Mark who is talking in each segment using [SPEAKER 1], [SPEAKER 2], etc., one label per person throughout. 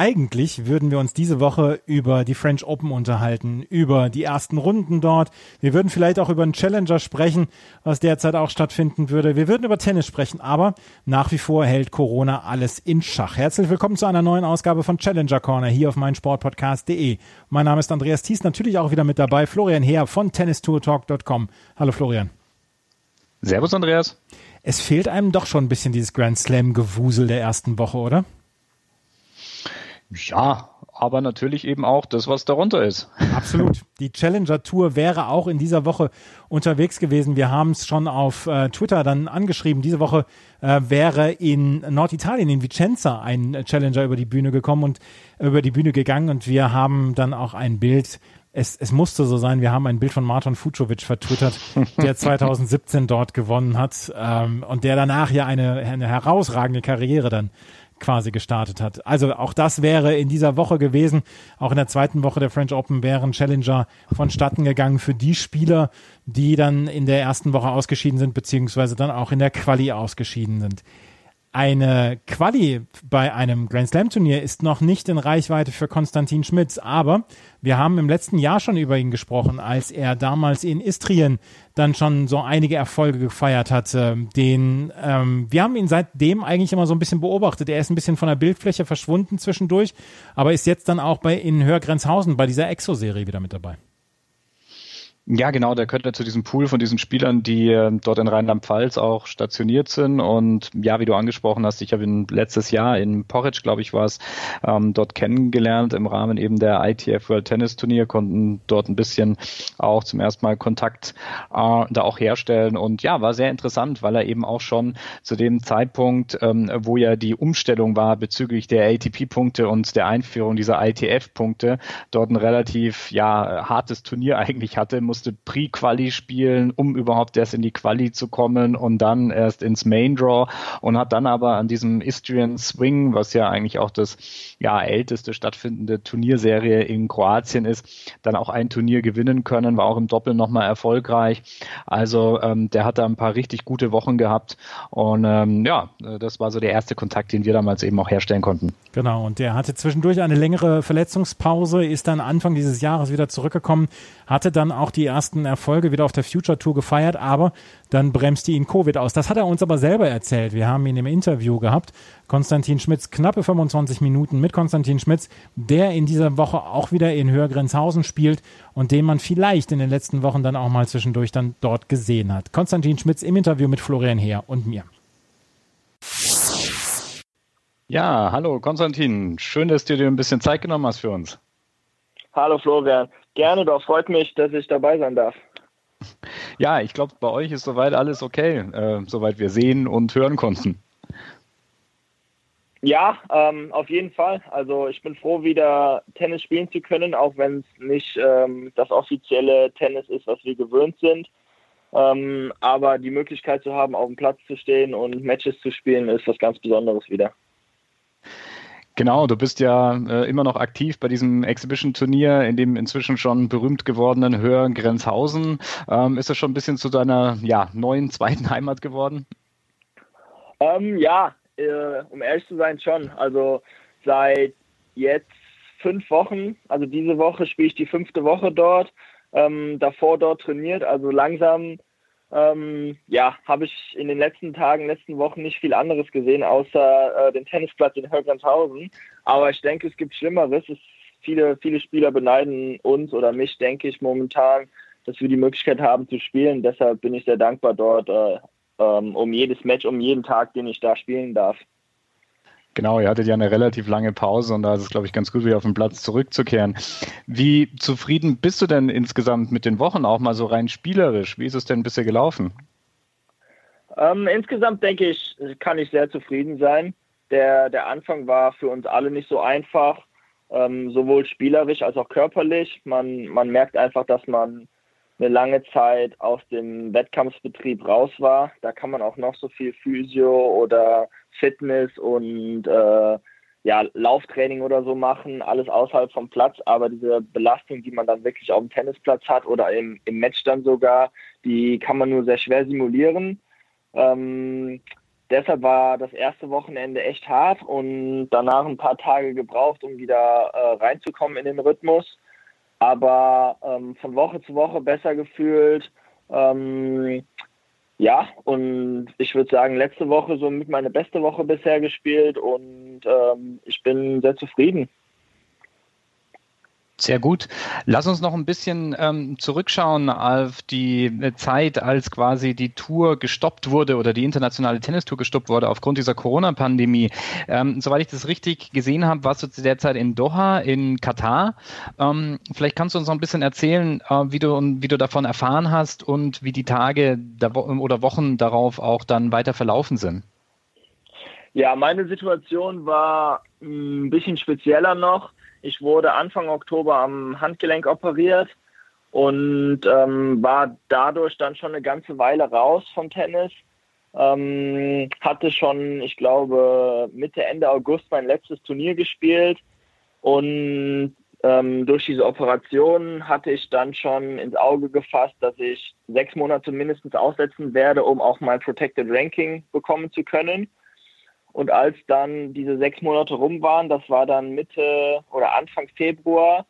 [SPEAKER 1] Eigentlich würden wir uns diese Woche über die French Open unterhalten, über die ersten Runden dort. Wir würden vielleicht auch über einen Challenger sprechen, was derzeit auch stattfinden würde. Wir würden über Tennis sprechen, aber nach wie vor hält Corona alles in Schach. Herzlich willkommen zu einer neuen Ausgabe von Challenger Corner hier auf meinsportpodcast.de. Mein Name ist Andreas Thies, natürlich auch wieder mit dabei Florian Heer von tennistourtalk.com. Hallo Florian.
[SPEAKER 2] Servus Andreas.
[SPEAKER 1] Es fehlt einem doch schon ein bisschen dieses Grand Slam Gewusel der ersten Woche, oder?
[SPEAKER 2] Ja, aber natürlich eben auch das, was darunter ist.
[SPEAKER 1] Absolut. Die Challenger Tour wäre auch in dieser Woche unterwegs gewesen. Wir haben es schon auf äh, Twitter dann angeschrieben. Diese Woche äh, wäre in Norditalien, in Vicenza, ein Challenger über die Bühne gekommen und äh, über die Bühne gegangen und wir haben dann auch ein Bild es, es musste so sein, wir haben ein Bild von Marton Fucovic vertwittert, der 2017 dort gewonnen hat ähm, und der danach ja eine, eine herausragende Karriere dann quasi gestartet hat. Also auch das wäre in dieser Woche gewesen. Auch in der zweiten Woche der French Open wären Challenger vonstatten gegangen für die Spieler, die dann in der ersten Woche ausgeschieden sind, beziehungsweise dann auch in der Quali ausgeschieden sind eine Quali bei einem Grand Slam Turnier ist noch nicht in Reichweite für Konstantin Schmitz, aber wir haben im letzten Jahr schon über ihn gesprochen, als er damals in Istrien dann schon so einige Erfolge gefeiert hat. Den, ähm, wir haben ihn seitdem eigentlich immer so ein bisschen beobachtet. Er ist ein bisschen von der Bildfläche verschwunden zwischendurch, aber ist jetzt dann auch bei in Hörgrenzhausen bei dieser Exo-Serie wieder mit dabei.
[SPEAKER 2] Ja, genau, der gehört zu diesem Pool von diesen Spielern, die äh, dort in Rheinland-Pfalz auch stationiert sind. Und ja, wie du angesprochen hast, ich habe ihn letztes Jahr in Porridge, glaube ich, war es, ähm, dort kennengelernt im Rahmen eben der ITF World Tennis Turnier, konnten dort ein bisschen auch zum ersten Mal Kontakt äh, da auch herstellen. Und ja, war sehr interessant, weil er eben auch schon zu dem Zeitpunkt, ähm, wo ja die Umstellung war bezüglich der ATP-Punkte und der Einführung dieser ITF-Punkte, dort ein relativ ja hartes Turnier eigentlich hatte, muss musste Pre-Quali spielen, um überhaupt erst in die Quali zu kommen und dann erst ins Main Draw und hat dann aber an diesem Istrian Swing, was ja eigentlich auch das ja, älteste stattfindende Turnierserie in Kroatien ist, dann auch ein Turnier gewinnen können, war auch im Doppel nochmal erfolgreich. Also ähm, der hat da ein paar richtig gute Wochen gehabt und ähm, ja, das war so der erste Kontakt, den wir damals eben auch herstellen konnten.
[SPEAKER 1] Genau, und der hatte zwischendurch eine längere Verletzungspause, ist dann Anfang dieses Jahres wieder zurückgekommen, hatte dann auch die ersten Erfolge wieder auf der Future Tour gefeiert, aber dann bremste ihn Covid aus. Das hat er uns aber selber erzählt. Wir haben ihn im Interview gehabt. Konstantin Schmitz, knappe 25 Minuten mit Konstantin Schmitz, der in dieser Woche auch wieder in Hörgrenzhausen spielt und den man vielleicht in den letzten Wochen dann auch mal zwischendurch dann dort gesehen hat. Konstantin Schmitz im Interview mit Florian Heer und mir.
[SPEAKER 2] Ja, hallo Konstantin. Schön, dass du dir ein bisschen Zeit genommen hast für uns.
[SPEAKER 3] Hallo Florian. Gerne doch. Freut mich, dass ich dabei sein darf.
[SPEAKER 2] Ja, ich glaube, bei euch ist soweit alles okay, äh, soweit wir sehen und hören konnten.
[SPEAKER 3] Ja, ähm, auf jeden Fall. Also ich bin froh, wieder Tennis spielen zu können, auch wenn es nicht ähm, das offizielle Tennis ist, was wir gewöhnt sind. Ähm, aber die Möglichkeit zu haben, auf dem Platz zu stehen und Matches zu spielen, ist was ganz Besonderes wieder.
[SPEAKER 2] Genau, du bist ja äh, immer noch aktiv bei diesem Exhibition-Turnier, in dem inzwischen schon berühmt gewordenen Hör Grenzhausen. Ähm, ist das schon ein bisschen zu deiner ja, neuen zweiten Heimat geworden?
[SPEAKER 3] Ähm, ja, äh, um ehrlich zu sein, schon. Also seit jetzt fünf Wochen, also diese Woche spiele ich die fünfte Woche dort, ähm, davor dort trainiert, also langsam ähm, ja, habe ich in den letzten Tagen, letzten Wochen nicht viel anderes gesehen, außer äh, den Tennisplatz in Hörgrenzhausen. Aber ich denke, es gibt Schlimmeres. Es, viele, viele Spieler beneiden uns oder mich, denke ich, momentan, dass wir die Möglichkeit haben zu spielen. Deshalb bin ich sehr dankbar dort äh, ähm, um jedes Match, um jeden Tag, den ich da spielen darf.
[SPEAKER 2] Genau, ihr hattet ja eine relativ lange Pause und da ist es, glaube ich, ganz gut, wieder auf den Platz zurückzukehren. Wie zufrieden bist du denn insgesamt mit den Wochen, auch mal so rein spielerisch? Wie ist es denn bisher gelaufen?
[SPEAKER 3] Ähm, insgesamt denke ich, kann ich sehr zufrieden sein. Der, der Anfang war für uns alle nicht so einfach, ähm, sowohl spielerisch als auch körperlich. Man, man merkt einfach, dass man eine lange Zeit aus dem Wettkampfbetrieb raus war. Da kann man auch noch so viel Physio oder Fitness und äh, ja, Lauftraining oder so machen, alles außerhalb vom Platz, aber diese Belastung, die man dann wirklich auf dem Tennisplatz hat oder im, im Match dann sogar, die kann man nur sehr schwer simulieren. Ähm, deshalb war das erste Wochenende echt hart und danach ein paar Tage gebraucht, um wieder äh, reinzukommen in den Rhythmus. Aber ähm, von Woche zu Woche besser gefühlt. Ähm, ja, und ich würde sagen, letzte Woche so mit meine beste Woche bisher gespielt und ähm, ich bin sehr zufrieden.
[SPEAKER 2] Sehr gut. Lass uns noch ein bisschen ähm, zurückschauen auf die Zeit, als quasi die Tour gestoppt wurde oder die internationale Tennistour gestoppt wurde aufgrund dieser Corona-Pandemie. Ähm, soweit ich das richtig gesehen habe, warst du zu der Zeit in Doha, in Katar. Ähm, vielleicht kannst du uns noch ein bisschen erzählen, äh, wie, du, wie du davon erfahren hast und wie die Tage oder Wochen darauf auch dann weiter verlaufen sind.
[SPEAKER 3] Ja, meine Situation war ein bisschen spezieller noch ich wurde Anfang Oktober am Handgelenk operiert und ähm, war dadurch dann schon eine ganze Weile raus vom Tennis. Ähm, hatte schon, ich glaube, Mitte, Ende August mein letztes Turnier gespielt und ähm, durch diese Operation hatte ich dann schon ins Auge gefasst, dass ich sechs Monate mindestens aussetzen werde, um auch mein Protected Ranking bekommen zu können. Und als dann diese sechs Monate rum waren, das war dann Mitte oder Anfang Februar,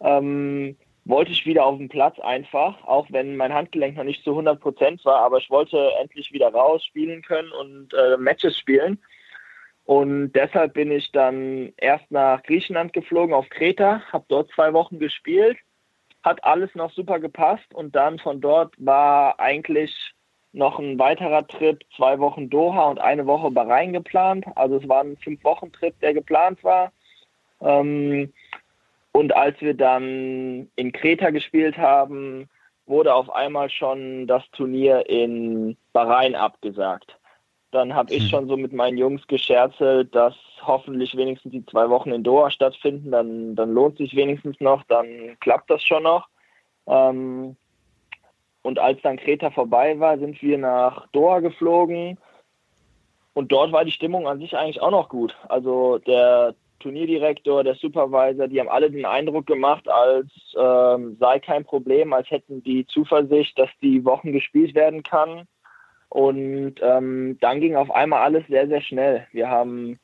[SPEAKER 3] ähm, wollte ich wieder auf den Platz einfach, auch wenn mein Handgelenk noch nicht zu 100 Prozent war, aber ich wollte endlich wieder raus spielen können und äh, Matches spielen. Und deshalb bin ich dann erst nach Griechenland geflogen, auf Kreta, habe dort zwei Wochen gespielt, hat alles noch super gepasst und dann von dort war eigentlich noch ein weiterer Trip, zwei Wochen Doha und eine Woche Bahrain geplant. Also es war ein Fünf-Wochen-Trip, der geplant war. Ähm, und als wir dann in Kreta gespielt haben, wurde auf einmal schon das Turnier in Bahrain abgesagt. Dann habe ich hm. schon so mit meinen Jungs gescherzelt, dass hoffentlich wenigstens die zwei Wochen in Doha stattfinden. Dann, dann lohnt sich wenigstens noch, dann klappt das schon noch. Ähm, und als dann Kreta vorbei war, sind wir nach Doha geflogen. Und dort war die Stimmung an sich eigentlich auch noch gut. Also der Turnierdirektor, der Supervisor, die haben alle den Eindruck gemacht, als ähm, sei kein Problem, als hätten die Zuversicht, dass die Wochen gespielt werden kann. Und ähm, dann ging auf einmal alles sehr, sehr schnell. Wir haben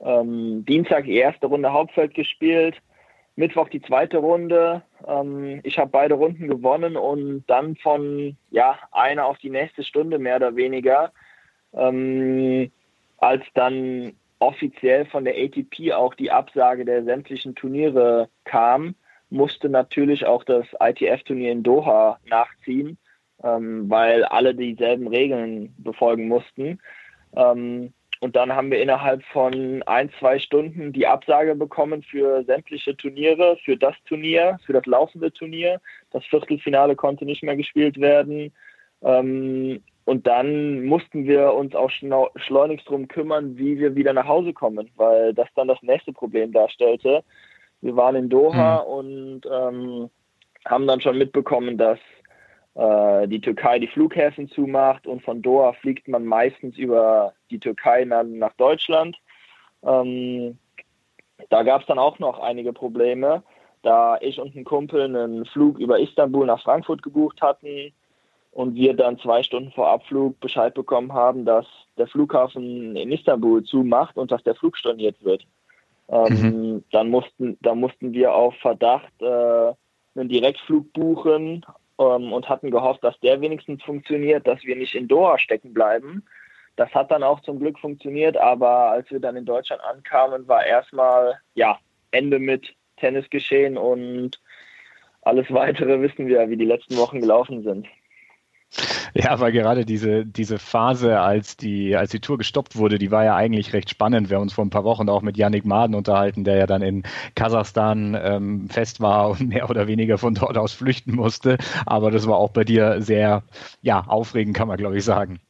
[SPEAKER 3] ähm, Dienstag die erste Runde Hauptfeld gespielt, Mittwoch die zweite Runde. Ähm, ich habe beide Runden gewonnen und dann von ja einer auf die nächste Stunde mehr oder weniger, ähm, als dann offiziell von der ATP auch die Absage der sämtlichen Turniere kam, musste natürlich auch das ITF-Turnier in Doha nachziehen, ähm, weil alle dieselben Regeln befolgen mussten. Ähm, und dann haben wir innerhalb von ein, zwei Stunden die Absage bekommen für sämtliche Turniere, für das Turnier, für das laufende Turnier. Das Viertelfinale konnte nicht mehr gespielt werden. Ähm, und dann mussten wir uns auch schleunigst darum kümmern, wie wir wieder nach Hause kommen, weil das dann das nächste Problem darstellte. Wir waren in Doha mhm. und ähm, haben dann schon mitbekommen, dass die Türkei die Flughäfen zumacht und von Doha fliegt man meistens über die Türkei nach Deutschland. Ähm, da gab es dann auch noch einige Probleme, da ich und ein Kumpel einen Flug über Istanbul nach Frankfurt gebucht hatten und wir dann zwei Stunden vor Abflug Bescheid bekommen haben, dass der Flughafen in Istanbul zumacht und dass der Flug storniert wird. Ähm, mhm. Dann mussten, dann mussten wir auf Verdacht äh, einen Direktflug buchen ähm, und hatten gehofft, dass der wenigstens funktioniert, dass wir nicht in Doha stecken bleiben. Das hat dann auch zum Glück funktioniert, aber als wir dann in Deutschland ankamen, war erstmal ja Ende mit Tennis geschehen und alles weitere wissen wir, wie die letzten Wochen gelaufen sind.
[SPEAKER 2] Ja, aber gerade diese, diese Phase, als die, als die Tour gestoppt wurde, die war ja eigentlich recht spannend. Wir haben uns vor ein paar Wochen auch mit Yannick Maden unterhalten, der ja dann in Kasachstan ähm, fest war und mehr oder weniger von dort aus flüchten musste. Aber das war auch bei dir sehr, ja, aufregend, kann man glaube ich sagen.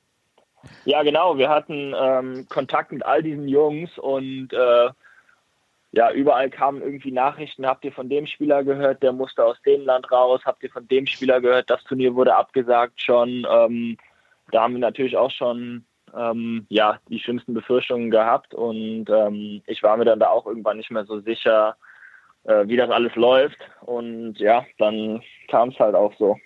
[SPEAKER 3] Ja, genau. Wir hatten ähm, Kontakt mit all diesen Jungs und äh, ja, überall kamen irgendwie Nachrichten, habt ihr von dem Spieler gehört, der musste aus dem Land raus, habt ihr von dem Spieler gehört, das Turnier wurde abgesagt schon. Ähm, da haben wir natürlich auch schon ähm, ja die schlimmsten Befürchtungen gehabt und ähm, ich war mir dann da auch irgendwann nicht mehr so sicher, äh, wie das alles läuft. Und ja, dann kam es halt auch so.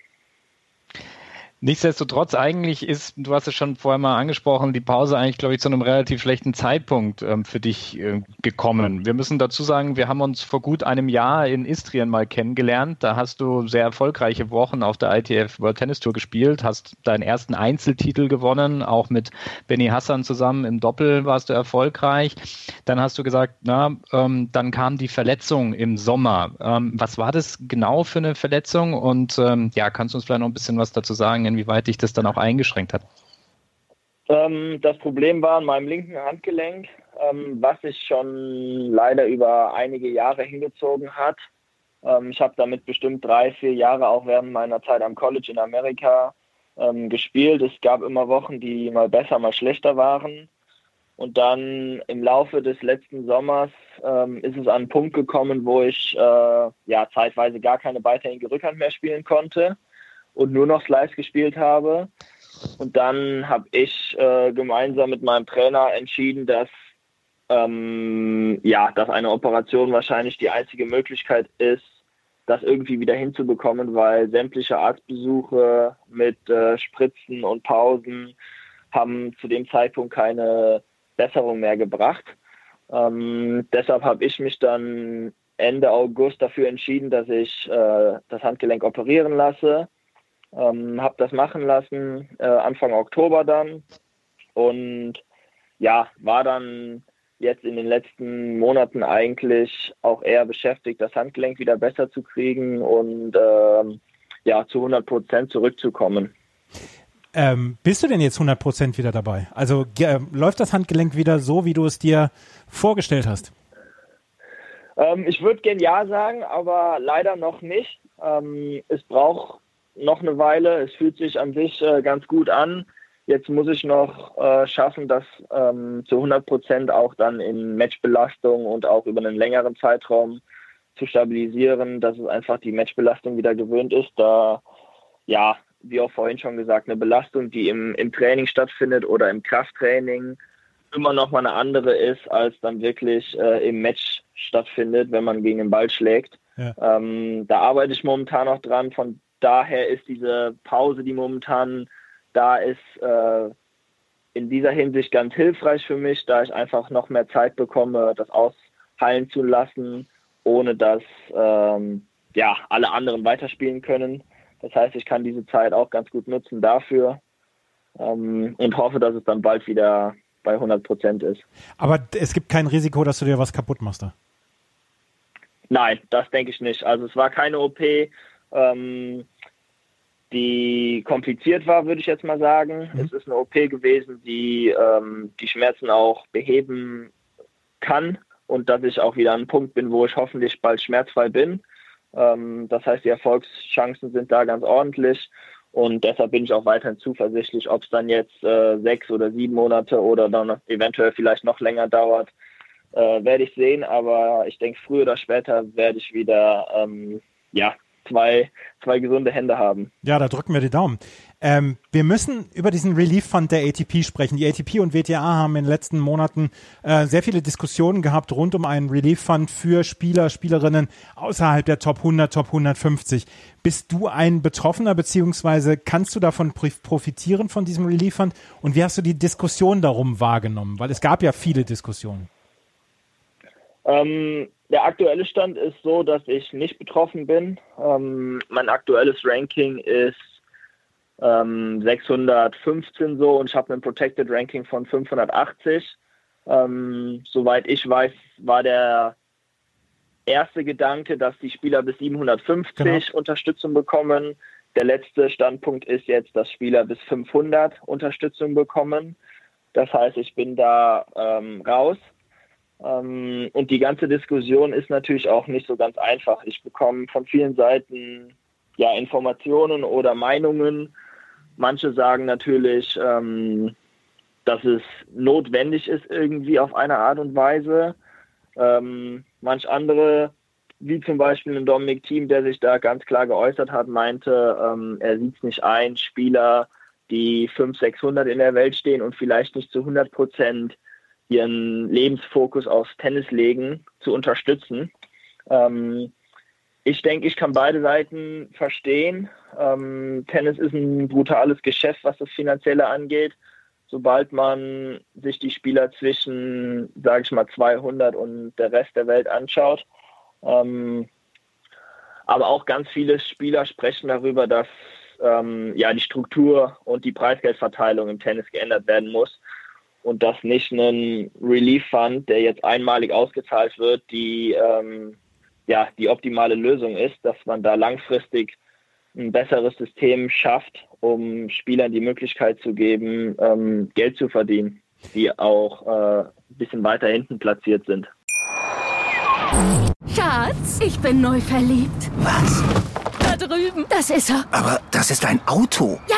[SPEAKER 2] Nichtsdestotrotz, eigentlich ist, du hast es schon vorher mal angesprochen, die Pause eigentlich, glaube ich, zu einem relativ schlechten Zeitpunkt ähm, für dich äh, gekommen. Wir müssen dazu sagen, wir haben uns vor gut einem Jahr in Istrien mal kennengelernt. Da hast du sehr erfolgreiche Wochen auf der ITF World Tennis Tour gespielt, hast deinen ersten Einzeltitel gewonnen, auch mit Benny Hassan zusammen im Doppel warst du erfolgreich. Dann hast du gesagt, na, ähm, dann kam die Verletzung im Sommer. Ähm, was war das genau für eine Verletzung? Und ähm, ja, kannst du uns vielleicht noch ein bisschen was dazu sagen? Inwieweit dich das dann auch eingeschränkt hat?
[SPEAKER 3] Ähm, das Problem war an meinem linken Handgelenk, ähm, was sich schon leider über einige Jahre hingezogen hat. Ähm, ich habe damit bestimmt drei, vier Jahre auch während meiner Zeit am College in Amerika ähm, gespielt. Es gab immer Wochen, die mal besser, mal schlechter waren. Und dann im Laufe des letzten Sommers ähm, ist es an einen Punkt gekommen, wo ich äh, ja zeitweise gar keine beidhändige Rückhand mehr spielen konnte und nur noch Slice gespielt habe. Und dann habe ich äh, gemeinsam mit meinem Trainer entschieden, dass ähm, ja, dass eine Operation wahrscheinlich die einzige Möglichkeit ist, das irgendwie wieder hinzubekommen, weil sämtliche Arztbesuche mit äh, Spritzen und Pausen haben zu dem Zeitpunkt keine Besserung mehr gebracht. Ähm, deshalb habe ich mich dann Ende August dafür entschieden, dass ich äh, das Handgelenk operieren lasse ähm, habe das machen lassen, äh, Anfang Oktober dann. Und ja, war dann jetzt in den letzten Monaten eigentlich auch eher beschäftigt, das Handgelenk wieder besser zu kriegen und ähm, ja, zu 100 Prozent zurückzukommen.
[SPEAKER 1] Ähm, bist du denn jetzt 100 Prozent wieder dabei? Also äh, läuft das Handgelenk wieder so, wie du es dir vorgestellt hast?
[SPEAKER 3] Ähm, ich würde gern Ja sagen, aber leider noch nicht. Ähm, es braucht noch eine Weile. Es fühlt sich an sich äh, ganz gut an. Jetzt muss ich noch äh, schaffen, das ähm, zu 100 Prozent auch dann in Matchbelastung und auch über einen längeren Zeitraum zu stabilisieren, dass es einfach die Matchbelastung wieder gewöhnt ist. Da, ja, wie auch vorhin schon gesagt, eine Belastung, die im, im Training stattfindet oder im Krafttraining, immer noch mal eine andere ist, als dann wirklich äh, im Match stattfindet, wenn man gegen den Ball schlägt. Ja. Ähm, da arbeite ich momentan noch dran. Von daher ist diese Pause, die momentan da ist, äh, in dieser Hinsicht ganz hilfreich für mich, da ich einfach noch mehr Zeit bekomme, das ausheilen zu lassen, ohne dass ähm, ja, alle anderen weiterspielen können. Das heißt, ich kann diese Zeit auch ganz gut nutzen dafür ähm, und hoffe, dass es dann bald wieder bei 100 Prozent ist.
[SPEAKER 1] Aber es gibt kein Risiko, dass du dir was kaputt machst? Da?
[SPEAKER 3] Nein, das denke ich nicht. Also es war keine OP. Ähm, die kompliziert war, würde ich jetzt mal sagen. Mhm. Es ist eine OP gewesen, die ähm, die Schmerzen auch beheben kann und dass ich auch wieder an einem Punkt bin, wo ich hoffentlich bald schmerzfrei bin. Ähm, das heißt, die Erfolgschancen sind da ganz ordentlich und deshalb bin ich auch weiterhin zuversichtlich, ob es dann jetzt äh, sechs oder sieben Monate oder dann eventuell vielleicht noch länger dauert, äh, werde ich sehen. Aber ich denke, früher oder später werde ich wieder ähm, ja, zwei, zwei gesunde Hände haben.
[SPEAKER 1] Ja, da drücken wir die Daumen. Ähm, wir müssen über diesen Relief Fund der ATP sprechen. Die ATP und WTA haben in den letzten Monaten äh, sehr viele Diskussionen gehabt rund um einen Relief Fund für Spieler, Spielerinnen außerhalb der Top 100, Top 150. Bist du ein Betroffener beziehungsweise kannst du davon profitieren von diesem Relief Fund? Und wie hast du die Diskussion darum wahrgenommen? Weil es gab ja viele Diskussionen.
[SPEAKER 3] Ähm, der aktuelle Stand ist so, dass ich nicht betroffen bin. Ähm, mein aktuelles Ranking ist ähm, 615 so und ich habe ein Protected Ranking von 580. Ähm, soweit ich weiß, war der erste Gedanke, dass die Spieler bis 750 genau. Unterstützung bekommen. Der letzte Standpunkt ist jetzt, dass Spieler bis 500 Unterstützung bekommen. Das heißt, ich bin da ähm, raus. Ähm, und die ganze Diskussion ist natürlich auch nicht so ganz einfach. Ich bekomme von vielen Seiten ja Informationen oder Meinungen. Manche sagen natürlich, ähm, dass es notwendig ist irgendwie auf eine Art und Weise. Ähm, manch andere, wie zum Beispiel ein Dominik Team, der sich da ganz klar geäußert hat, meinte, ähm, er sieht es nicht ein, Spieler, die 500, 600 in der Welt stehen und vielleicht nicht zu 100 Prozent ihren Lebensfokus aufs Tennis legen, zu unterstützen. Ähm, ich denke, ich kann beide Seiten verstehen. Ähm, Tennis ist ein brutales Geschäft, was das Finanzielle angeht. Sobald man sich die Spieler zwischen, sage ich mal, 200 und der Rest der Welt anschaut. Ähm, aber auch ganz viele Spieler sprechen darüber, dass ähm, ja die Struktur und die Preisgeldverteilung im Tennis geändert werden muss und dass nicht ein Relief Fund, der jetzt einmalig ausgezahlt wird, die ähm, ja die optimale Lösung ist, dass man da langfristig ein besseres System schafft, um Spielern die Möglichkeit zu geben, ähm, Geld zu verdienen, die auch äh, ein bisschen weiter hinten platziert sind.
[SPEAKER 4] Schatz, ich bin neu verliebt.
[SPEAKER 5] Was?
[SPEAKER 4] Da drüben. Das ist er.
[SPEAKER 5] Aber das ist ein Auto.
[SPEAKER 4] Ja,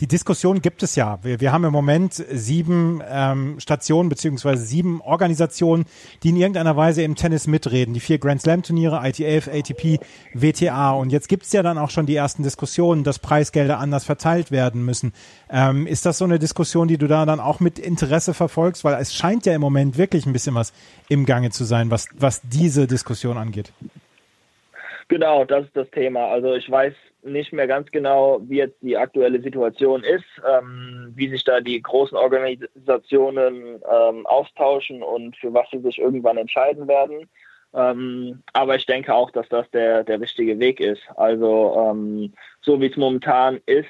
[SPEAKER 1] Die Diskussion gibt es ja. Wir, wir haben im Moment sieben ähm, Stationen beziehungsweise sieben Organisationen, die in irgendeiner Weise im Tennis mitreden. Die vier Grand Slam Turniere, ITF, ATP, WTA. Und jetzt gibt es ja dann auch schon die ersten Diskussionen, dass Preisgelder anders verteilt werden müssen. Ähm, ist das so eine Diskussion, die du da dann auch mit Interesse verfolgst? Weil es scheint ja im Moment wirklich ein bisschen was im Gange zu sein, was, was diese Diskussion angeht.
[SPEAKER 3] Genau, das ist das Thema. Also ich weiß nicht mehr ganz genau, wie jetzt die aktuelle Situation ist, ähm, wie sich da die großen Organisationen ähm, austauschen und für was sie sich irgendwann entscheiden werden. Ähm, aber ich denke auch, dass das der, der richtige Weg ist. Also ähm, so wie es momentan ist,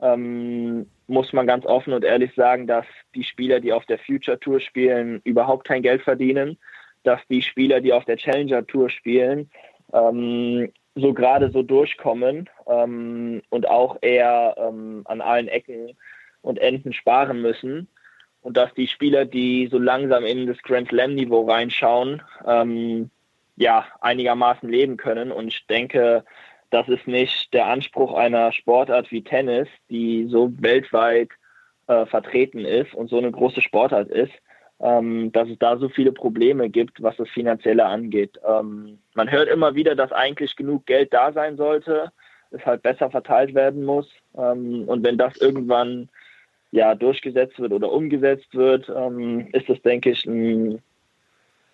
[SPEAKER 3] ähm, muss man ganz offen und ehrlich sagen, dass die Spieler, die auf der Future Tour spielen, überhaupt kein Geld verdienen, dass die Spieler, die auf der Challenger Tour spielen, ähm, so gerade so durchkommen ähm, und auch eher ähm, an allen Ecken und Enden sparen müssen. Und dass die Spieler, die so langsam in das Grand Slam-Niveau reinschauen, ähm, ja, einigermaßen leben können. Und ich denke, das ist nicht der Anspruch einer Sportart wie Tennis, die so weltweit äh, vertreten ist und so eine große Sportart ist, ähm, dass es da so viele Probleme gibt, was das Finanzielle angeht. Ähm, man hört immer wieder, dass eigentlich genug Geld da sein sollte, es halt besser verteilt werden muss. Ähm, und wenn das irgendwann ja durchgesetzt wird oder umgesetzt wird, ähm, ist das, denke ich, ein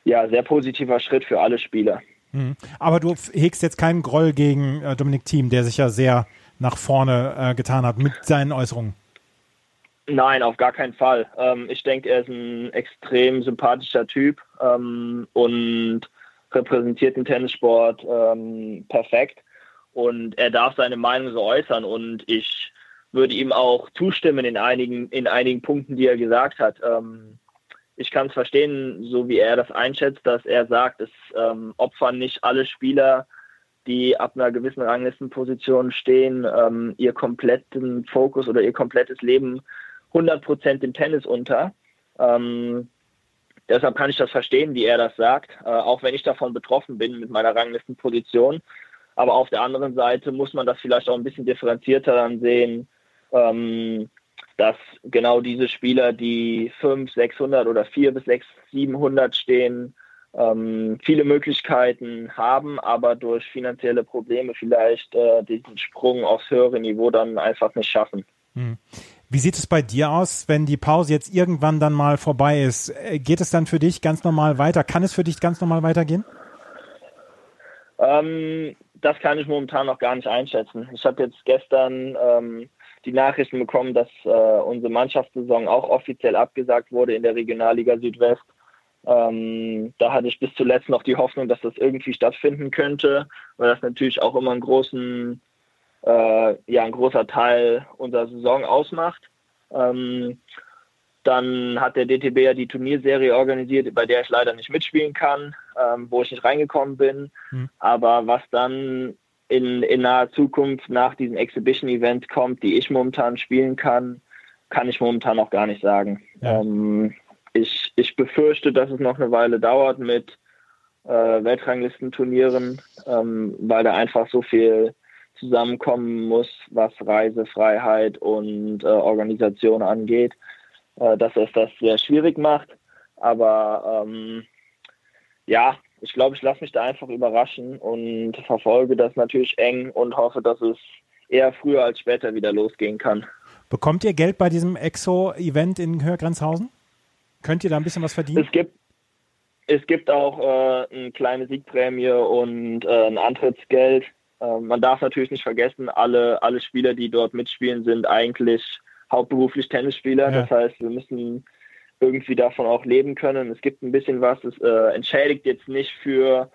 [SPEAKER 3] ja, sehr positiver Schritt für alle Spieler.
[SPEAKER 1] Mhm. Aber du hegst jetzt keinen Groll gegen äh, Dominik Thiem, der sich ja sehr nach vorne äh, getan hat mit seinen Äußerungen.
[SPEAKER 3] Nein, auf gar keinen Fall. Ähm, ich denke, er ist ein extrem sympathischer Typ ähm, und repräsentiert den Tennissport ähm, perfekt. Und er darf seine Meinung so äußern. Und ich würde ihm auch zustimmen in einigen, in einigen Punkten, die er gesagt hat. Ähm, ich kann es verstehen, so wie er das einschätzt, dass er sagt, es ähm, opfern nicht alle Spieler, die ab einer gewissen Ranglistenposition stehen, ähm, ihr kompletten Fokus oder ihr komplettes Leben 100 Prozent im Tennis unter. Ähm, deshalb kann ich das verstehen, wie er das sagt, äh, auch wenn ich davon betroffen bin mit meiner Ranglistenposition. Aber auf der anderen Seite muss man das vielleicht auch ein bisschen differenzierter dann sehen, ähm, dass genau diese Spieler, die 500, 600 oder 4 bis 6, 700 stehen, ähm, viele Möglichkeiten haben, aber durch finanzielle Probleme vielleicht äh, diesen Sprung aufs höhere Niveau dann einfach nicht schaffen. Hm.
[SPEAKER 1] Wie sieht es bei dir aus, wenn die Pause jetzt irgendwann dann mal vorbei ist? Äh, geht es dann für dich ganz normal weiter? Kann es für dich ganz normal weitergehen?
[SPEAKER 3] Ähm, das kann ich momentan noch gar nicht einschätzen. Ich habe jetzt gestern ähm, die Nachrichten bekommen, dass äh, unsere Mannschaftssaison auch offiziell abgesagt wurde in der Regionalliga Südwest. Ähm, da hatte ich bis zuletzt noch die Hoffnung, dass das irgendwie stattfinden könnte, weil das natürlich auch immer einen großen äh, ja ein großer Teil unserer Saison ausmacht. Ähm, dann hat der DTB ja die Turnierserie organisiert, bei der ich leider nicht mitspielen kann, ähm, wo ich nicht reingekommen bin. Mhm. Aber was dann in, in naher Zukunft nach diesem Exhibition-Event kommt, die ich momentan spielen kann, kann ich momentan noch gar nicht sagen. Ja. Ähm, ich, ich befürchte, dass es noch eine Weile dauert mit äh, Weltranglistenturnieren, ähm, weil da einfach so viel zusammenkommen muss, was Reisefreiheit und äh, Organisation angeht, äh, dass es das sehr schwierig macht. Aber ähm, ja, ich glaube, ich lasse mich da einfach überraschen und verfolge das natürlich eng und hoffe, dass es eher früher als später wieder losgehen kann.
[SPEAKER 1] Bekommt ihr Geld bei diesem Exo-Event in Höhergrenzhausen? Könnt ihr da ein bisschen was verdienen?
[SPEAKER 3] Es gibt, es gibt auch äh, eine kleine Siegprämie und äh, ein Antrittsgeld. Äh, man darf natürlich nicht vergessen, alle, alle Spieler, die dort mitspielen, sind eigentlich hauptberuflich Tennisspieler. Ja. Das heißt, wir müssen irgendwie davon auch leben können. Es gibt ein bisschen was, es äh, entschädigt jetzt nicht für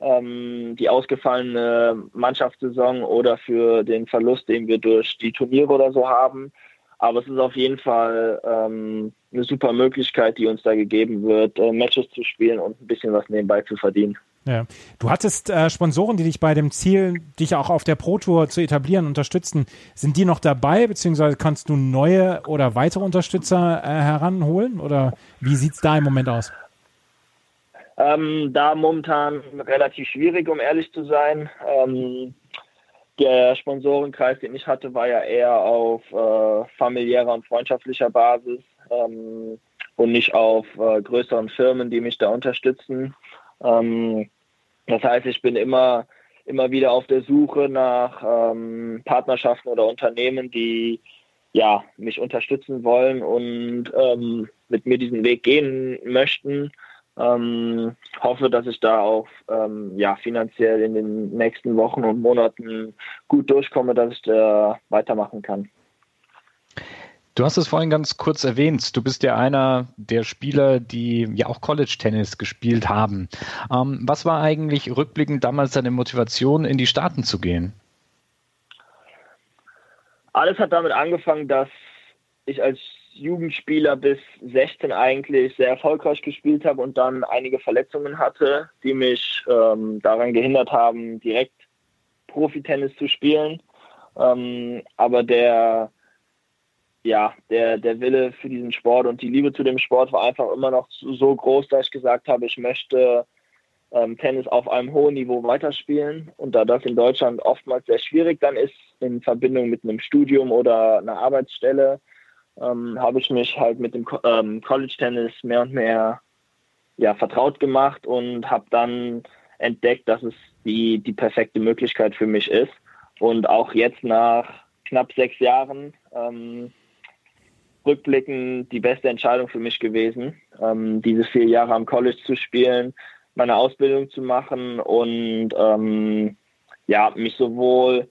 [SPEAKER 3] ähm, die ausgefallene Mannschaftssaison oder für den Verlust, den wir durch die Turniere oder so haben. Aber es ist auf jeden Fall ähm, eine super Möglichkeit, die uns da gegeben wird, äh, Matches zu spielen und ein bisschen was nebenbei zu verdienen.
[SPEAKER 1] Ja. Du hattest äh, Sponsoren, die dich bei dem Ziel, dich auch auf der Pro Tour zu etablieren, unterstützen. Sind die noch dabei, beziehungsweise kannst du neue oder weitere Unterstützer äh, heranholen? Oder wie sieht es da im Moment aus?
[SPEAKER 3] Ähm, da momentan relativ schwierig, um ehrlich zu sein. Ähm, der Sponsorenkreis, den ich hatte, war ja eher auf äh, familiärer und freundschaftlicher Basis ähm, und nicht auf äh, größeren Firmen, die mich da unterstützen. Ähm, das heißt, ich bin immer, immer wieder auf der Suche nach ähm, Partnerschaften oder Unternehmen, die ja, mich unterstützen wollen und ähm, mit mir diesen Weg gehen möchten. Ähm, hoffe, dass ich da auch ähm, ja, finanziell in den nächsten Wochen und Monaten gut durchkomme, dass ich da weitermachen kann.
[SPEAKER 2] Du hast es vorhin ganz kurz erwähnt. Du bist ja einer der Spieler, die ja auch College-Tennis gespielt haben. Ähm, was war eigentlich rückblickend damals deine Motivation, in die Staaten zu gehen?
[SPEAKER 3] Alles hat damit angefangen, dass ich als Jugendspieler bis 16 eigentlich sehr erfolgreich gespielt habe und dann einige Verletzungen hatte, die mich ähm, daran gehindert haben, direkt Profitennis zu spielen. Ähm, aber der ja, der, der Wille für diesen Sport und die Liebe zu dem Sport war einfach immer noch so groß, dass ich gesagt habe, ich möchte ähm, Tennis auf einem hohen Niveau weiterspielen. Und da das in Deutschland oftmals sehr schwierig dann ist, in Verbindung mit einem Studium oder einer Arbeitsstelle, ähm, habe ich mich halt mit dem ähm, College-Tennis mehr und mehr ja, vertraut gemacht und habe dann entdeckt, dass es die, die perfekte Möglichkeit für mich ist. Und auch jetzt nach knapp sechs Jahren ähm, rückblickend die beste Entscheidung für mich gewesen, ähm, diese vier Jahre am College zu spielen, meine Ausbildung zu machen und ähm, ja, mich sowohl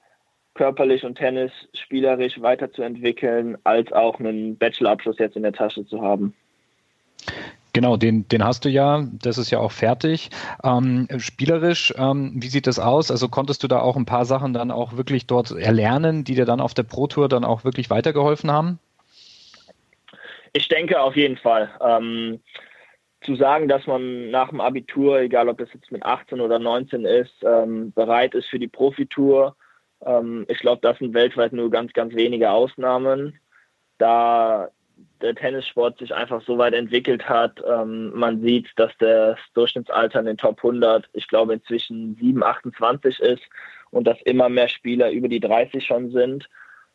[SPEAKER 3] körperlich und tennisspielerisch weiterzuentwickeln, als auch einen Bachelorabschluss jetzt in der Tasche zu haben.
[SPEAKER 2] Genau, den, den hast du ja, das ist ja auch fertig. Ähm, spielerisch, ähm, wie sieht das aus? Also konntest du da auch ein paar Sachen dann auch wirklich dort erlernen, die dir dann auf der Pro Tour dann auch wirklich weitergeholfen haben?
[SPEAKER 3] Ich denke auf jeden Fall. Ähm, zu sagen, dass man nach dem Abitur, egal ob das jetzt mit 18 oder 19 ist, ähm, bereit ist für die Profitour, ähm, ich glaube, das sind weltweit nur ganz, ganz wenige Ausnahmen, da der Tennissport sich einfach so weit entwickelt hat. Ähm, man sieht, dass das Durchschnittsalter in den Top 100, ich glaube, inzwischen 7, 28 ist und dass immer mehr Spieler über die 30 schon sind.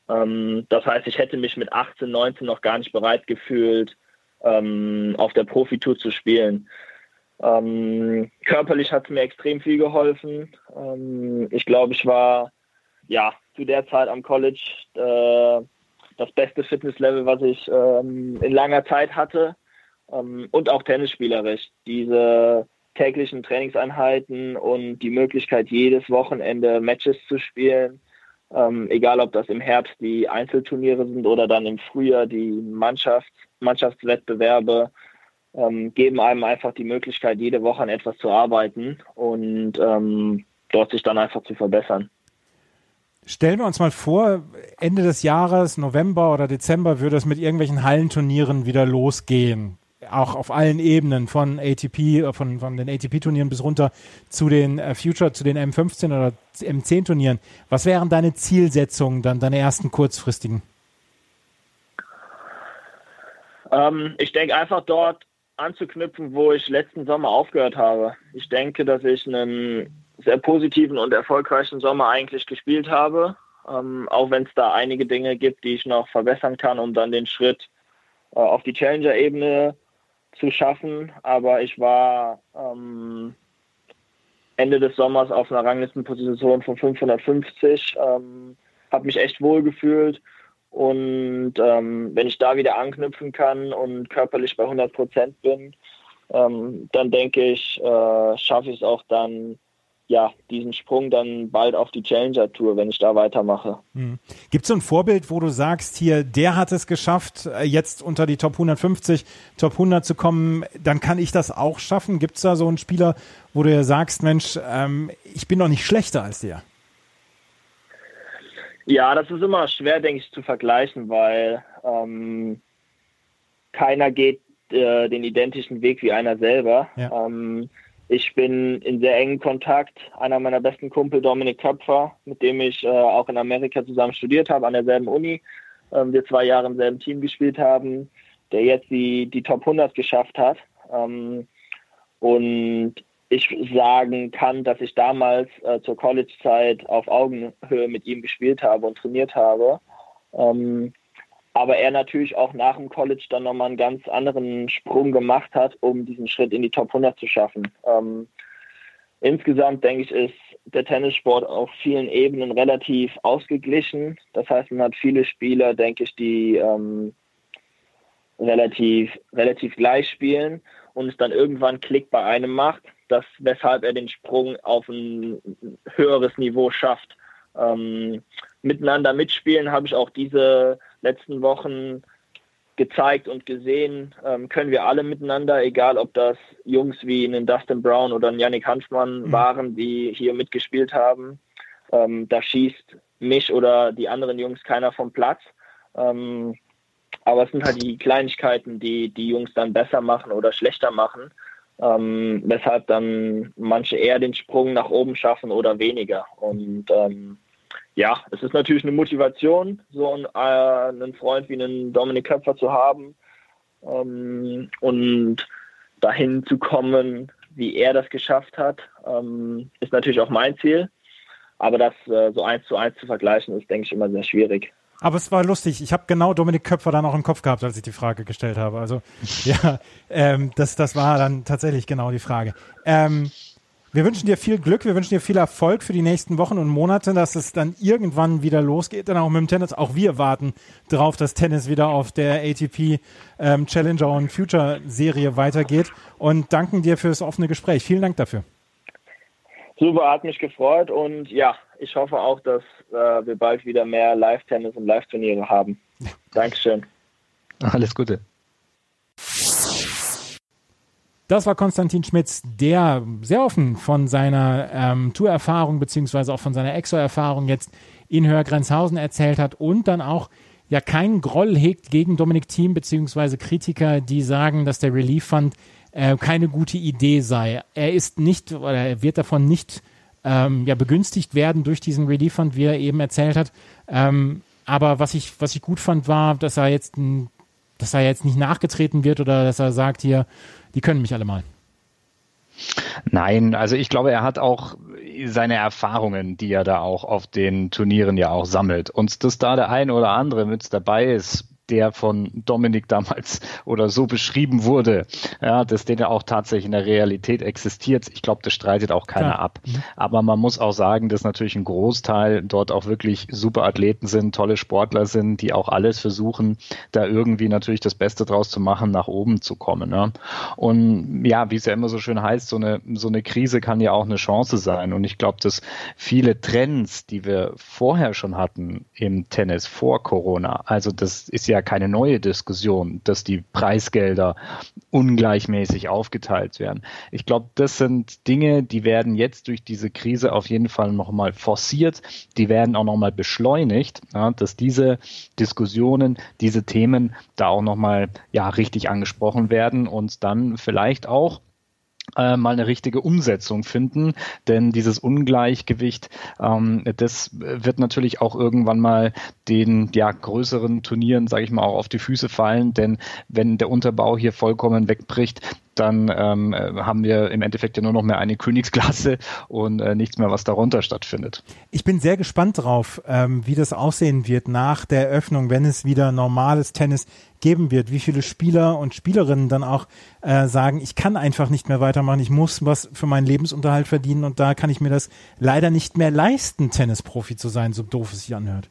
[SPEAKER 3] Ähm, das heißt, ich hätte mich mit 18, 19 noch gar nicht bereit gefühlt, ähm, auf der Profitour zu spielen. Ähm, körperlich hat es mir extrem viel geholfen. Ähm, ich glaube, ich war ja zu der Zeit am College äh, das beste Fitnesslevel, was ich ähm, in langer Zeit hatte. Ähm, und auch tennisspielerisch. Diese täglichen Trainingseinheiten und die Möglichkeit, jedes Wochenende Matches zu spielen, ähm, egal ob das im Herbst die Einzelturniere sind oder dann im Frühjahr die Mannschafts Mannschaftswettbewerbe, ähm, geben einem einfach die Möglichkeit, jede Woche an etwas zu arbeiten und ähm, dort sich dann einfach zu verbessern.
[SPEAKER 1] Stellen wir uns mal vor, Ende des Jahres, November oder Dezember, würde es mit irgendwelchen Hallenturnieren wieder losgehen auch auf allen Ebenen von ATP, äh, von, von den ATP-Turnieren bis runter zu den äh, Future, zu den M15 oder M10-Turnieren. Was wären deine Zielsetzungen, dann deine ersten kurzfristigen?
[SPEAKER 3] Ähm, ich denke einfach dort anzuknüpfen, wo ich letzten Sommer aufgehört habe. Ich denke, dass ich einen sehr positiven und erfolgreichen Sommer eigentlich gespielt habe, ähm, auch wenn es da einige Dinge gibt, die ich noch verbessern kann, um dann den Schritt äh, auf die Challenger-Ebene zu schaffen, aber ich war ähm, Ende des Sommers auf einer Ranglistenposition von 550, ähm, habe mich echt wohl gefühlt und ähm, wenn ich da wieder anknüpfen kann und körperlich bei 100 Prozent bin, ähm, dann denke ich, äh, schaffe ich es auch dann ja, diesen Sprung dann bald auf die Challenger Tour, wenn ich da weitermache.
[SPEAKER 1] Mhm. Gibt es so ein Vorbild, wo du sagst, hier, der hat es geschafft, äh, jetzt unter die Top 150, Top 100 zu kommen, dann kann ich das auch schaffen? Gibt es da so einen Spieler, wo du ja sagst, Mensch, ähm, ich bin doch nicht schlechter als der?
[SPEAKER 3] Ja, das ist immer schwer, denke ich, zu vergleichen, weil ähm, keiner geht äh, den identischen Weg wie einer selber. Ja. Ähm, ich bin in sehr engen Kontakt. Einer meiner besten Kumpel, Dominik Köpfer, mit dem ich äh, auch in Amerika zusammen studiert habe, an derselben Uni. Ähm, wir zwei Jahre im selben Team gespielt haben, der jetzt die, die Top 100 geschafft hat. Ähm, und ich sagen kann, dass ich damals äh, zur College-Zeit auf Augenhöhe mit ihm gespielt habe und trainiert habe. Ähm, aber er natürlich auch nach dem College dann nochmal einen ganz anderen Sprung gemacht hat, um diesen Schritt in die Top 100 zu schaffen. Ähm, insgesamt denke ich, ist der Tennissport auf vielen Ebenen relativ ausgeglichen. Das heißt, man hat viele Spieler, denke ich, die ähm, relativ, relativ gleich spielen und es dann irgendwann Klick bei einem macht, das, weshalb er den Sprung auf ein höheres Niveau schafft. Ähm, miteinander mitspielen habe ich auch diese letzten Wochen gezeigt und gesehen, ähm, können wir alle miteinander, egal ob das Jungs wie einen Dustin Brown oder einen Yannick Hanfmann mhm. waren, die hier mitgespielt haben. Ähm, da schießt mich oder die anderen Jungs keiner vom Platz. Ähm, aber es sind halt die Kleinigkeiten, die die Jungs dann besser machen oder schlechter machen, ähm, weshalb dann manche eher den Sprung nach oben schaffen oder weniger. Und ähm, ja, es ist natürlich eine Motivation, so einen, äh, einen Freund wie einen Dominik Köpfer zu haben ähm, und dahin zu kommen, wie er das geschafft hat, ähm, ist natürlich auch mein Ziel. Aber das äh, so eins zu eins zu vergleichen, ist, denke ich, immer sehr schwierig.
[SPEAKER 1] Aber es war lustig. Ich habe genau Dominik Köpfer dann auch im Kopf gehabt, als ich die Frage gestellt habe. Also ja, ähm, das, das war dann tatsächlich genau die Frage. Ähm, wir wünschen dir viel Glück, wir wünschen dir viel Erfolg für die nächsten Wochen und Monate, dass es dann irgendwann wieder losgeht, dann auch mit dem Tennis. Auch wir warten darauf, dass Tennis wieder auf der ATP ähm, Challenger und Future Serie weitergeht und danken dir fürs offene Gespräch. Vielen Dank dafür.
[SPEAKER 3] Super, hat mich gefreut und ja, ich hoffe auch, dass äh, wir bald wieder mehr Live-Tennis und Live-Turniere haben. Dankeschön.
[SPEAKER 2] Alles Gute.
[SPEAKER 1] Das war Konstantin Schmitz, der sehr offen von seiner ähm, Tourerfahrung beziehungsweise auch von seiner Exo-Erfahrung jetzt in Hörgrenzhausen erzählt hat und dann auch ja keinen Groll hegt gegen Dominik Thiem beziehungsweise Kritiker, die sagen, dass der Relief Fund äh, keine gute Idee sei. Er ist nicht oder er wird davon nicht ähm, ja, begünstigt werden durch diesen Relief Fund, wie er eben erzählt hat. Ähm, aber was ich, was ich gut fand, war, dass er jetzt, dass er jetzt nicht nachgetreten wird oder dass er sagt hier, die können mich alle mal.
[SPEAKER 2] Nein, also ich glaube, er hat auch seine Erfahrungen, die er da auch auf den Turnieren ja auch sammelt. Und dass da der ein oder andere mit dabei ist, der von Dominik damals oder so beschrieben wurde, ja, dass der auch tatsächlich in der Realität existiert. Ich glaube, das streitet auch keiner Klar. ab. Aber man muss auch sagen, dass natürlich ein Großteil dort auch wirklich super Athleten sind, tolle Sportler sind, die auch alles versuchen, da irgendwie natürlich das Beste draus zu machen, nach oben zu kommen. Ne? Und ja, wie es ja immer so schön heißt, so eine, so eine Krise kann ja auch eine Chance sein. Und ich glaube, dass viele Trends, die wir vorher schon hatten im Tennis vor Corona, also das ist ja ja keine neue Diskussion, dass die Preisgelder ungleichmäßig aufgeteilt werden. Ich glaube, das sind Dinge, die werden jetzt durch diese Krise auf jeden Fall nochmal forciert, die werden auch nochmal beschleunigt, ja, dass diese Diskussionen, diese Themen da auch nochmal ja, richtig angesprochen werden und dann vielleicht auch äh, mal eine richtige Umsetzung finden, denn dieses Ungleichgewicht, ähm, das wird natürlich auch irgendwann mal den ja größeren Turnieren, sage ich mal, auch auf die Füße fallen, denn wenn der Unterbau hier vollkommen wegbricht, dann ähm, äh, haben wir im Endeffekt ja nur noch mehr eine Königsklasse und äh, nichts mehr, was darunter stattfindet.
[SPEAKER 1] Ich bin sehr gespannt drauf, ähm, wie das aussehen wird nach der Eröffnung, wenn es wieder normales Tennis geben wird, wie viele Spieler und Spielerinnen dann auch äh, sagen, ich kann einfach nicht mehr weitermachen, ich muss was für meinen Lebensunterhalt verdienen und da kann ich mir das leider nicht mehr leisten, Tennisprofi zu sein, so doof es sich anhört.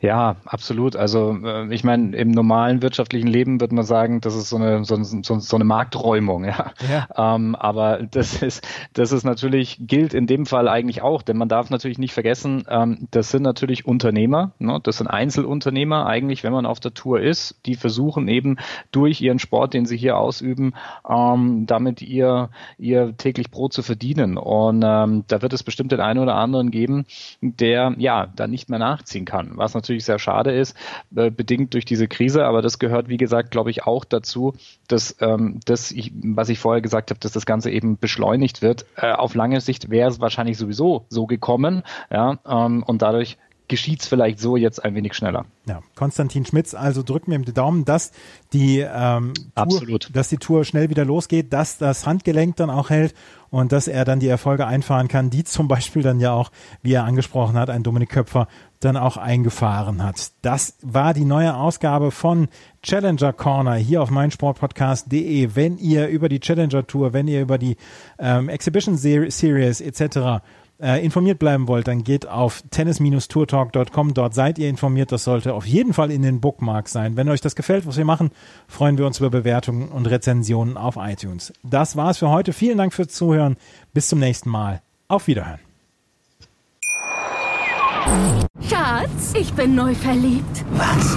[SPEAKER 2] Ja, absolut. Also äh, ich meine, im normalen wirtschaftlichen Leben würde man sagen, das ist so eine, so, so, so eine Markträumung, ja. ja. Ähm, aber das ist, das ist natürlich, gilt in dem Fall eigentlich auch, denn man darf natürlich nicht vergessen, ähm, das sind natürlich Unternehmer, ne? das sind Einzelunternehmer eigentlich, wenn man auf der Tour ist, die versuchen eben durch ihren Sport, den sie hier ausüben, ähm, damit ihr, ihr täglich Brot zu verdienen. Und ähm, da wird es bestimmt den einen oder anderen geben, der ja da nicht mehr nachziehen kann, was natürlich natürlich sehr schade ist, äh, bedingt durch diese Krise. Aber das gehört, wie gesagt, glaube ich, auch dazu, dass ähm, das, was ich vorher gesagt habe, dass das Ganze eben beschleunigt wird. Äh, auf lange Sicht wäre es wahrscheinlich sowieso so gekommen, ja, ähm, und dadurch geschieht es vielleicht so jetzt ein wenig schneller.
[SPEAKER 1] Ja, Konstantin Schmitz, also drücken wir ihm die Daumen, dass die, ähm, Tour, dass die Tour schnell wieder losgeht, dass das Handgelenk dann auch hält und dass er dann die Erfolge einfahren kann, die zum Beispiel dann ja auch, wie er angesprochen hat, ein Dominik Köpfer dann auch eingefahren hat. Das war die neue Ausgabe von Challenger Corner hier auf meinsportpodcast.de. Wenn ihr über die Challenger Tour, wenn ihr über die ähm, Exhibition Series etc äh, informiert bleiben wollt, dann geht auf tennis-tourtalk.com. Dort seid ihr informiert. Das sollte auf jeden Fall in den Bookmarks sein. Wenn euch das gefällt, was wir machen, freuen wir uns über Bewertungen und Rezensionen auf iTunes. Das war's für heute. Vielen Dank fürs Zuhören. Bis zum nächsten Mal. Auf Wiederhören.
[SPEAKER 4] Schatz, ich bin neu verliebt.
[SPEAKER 5] Was?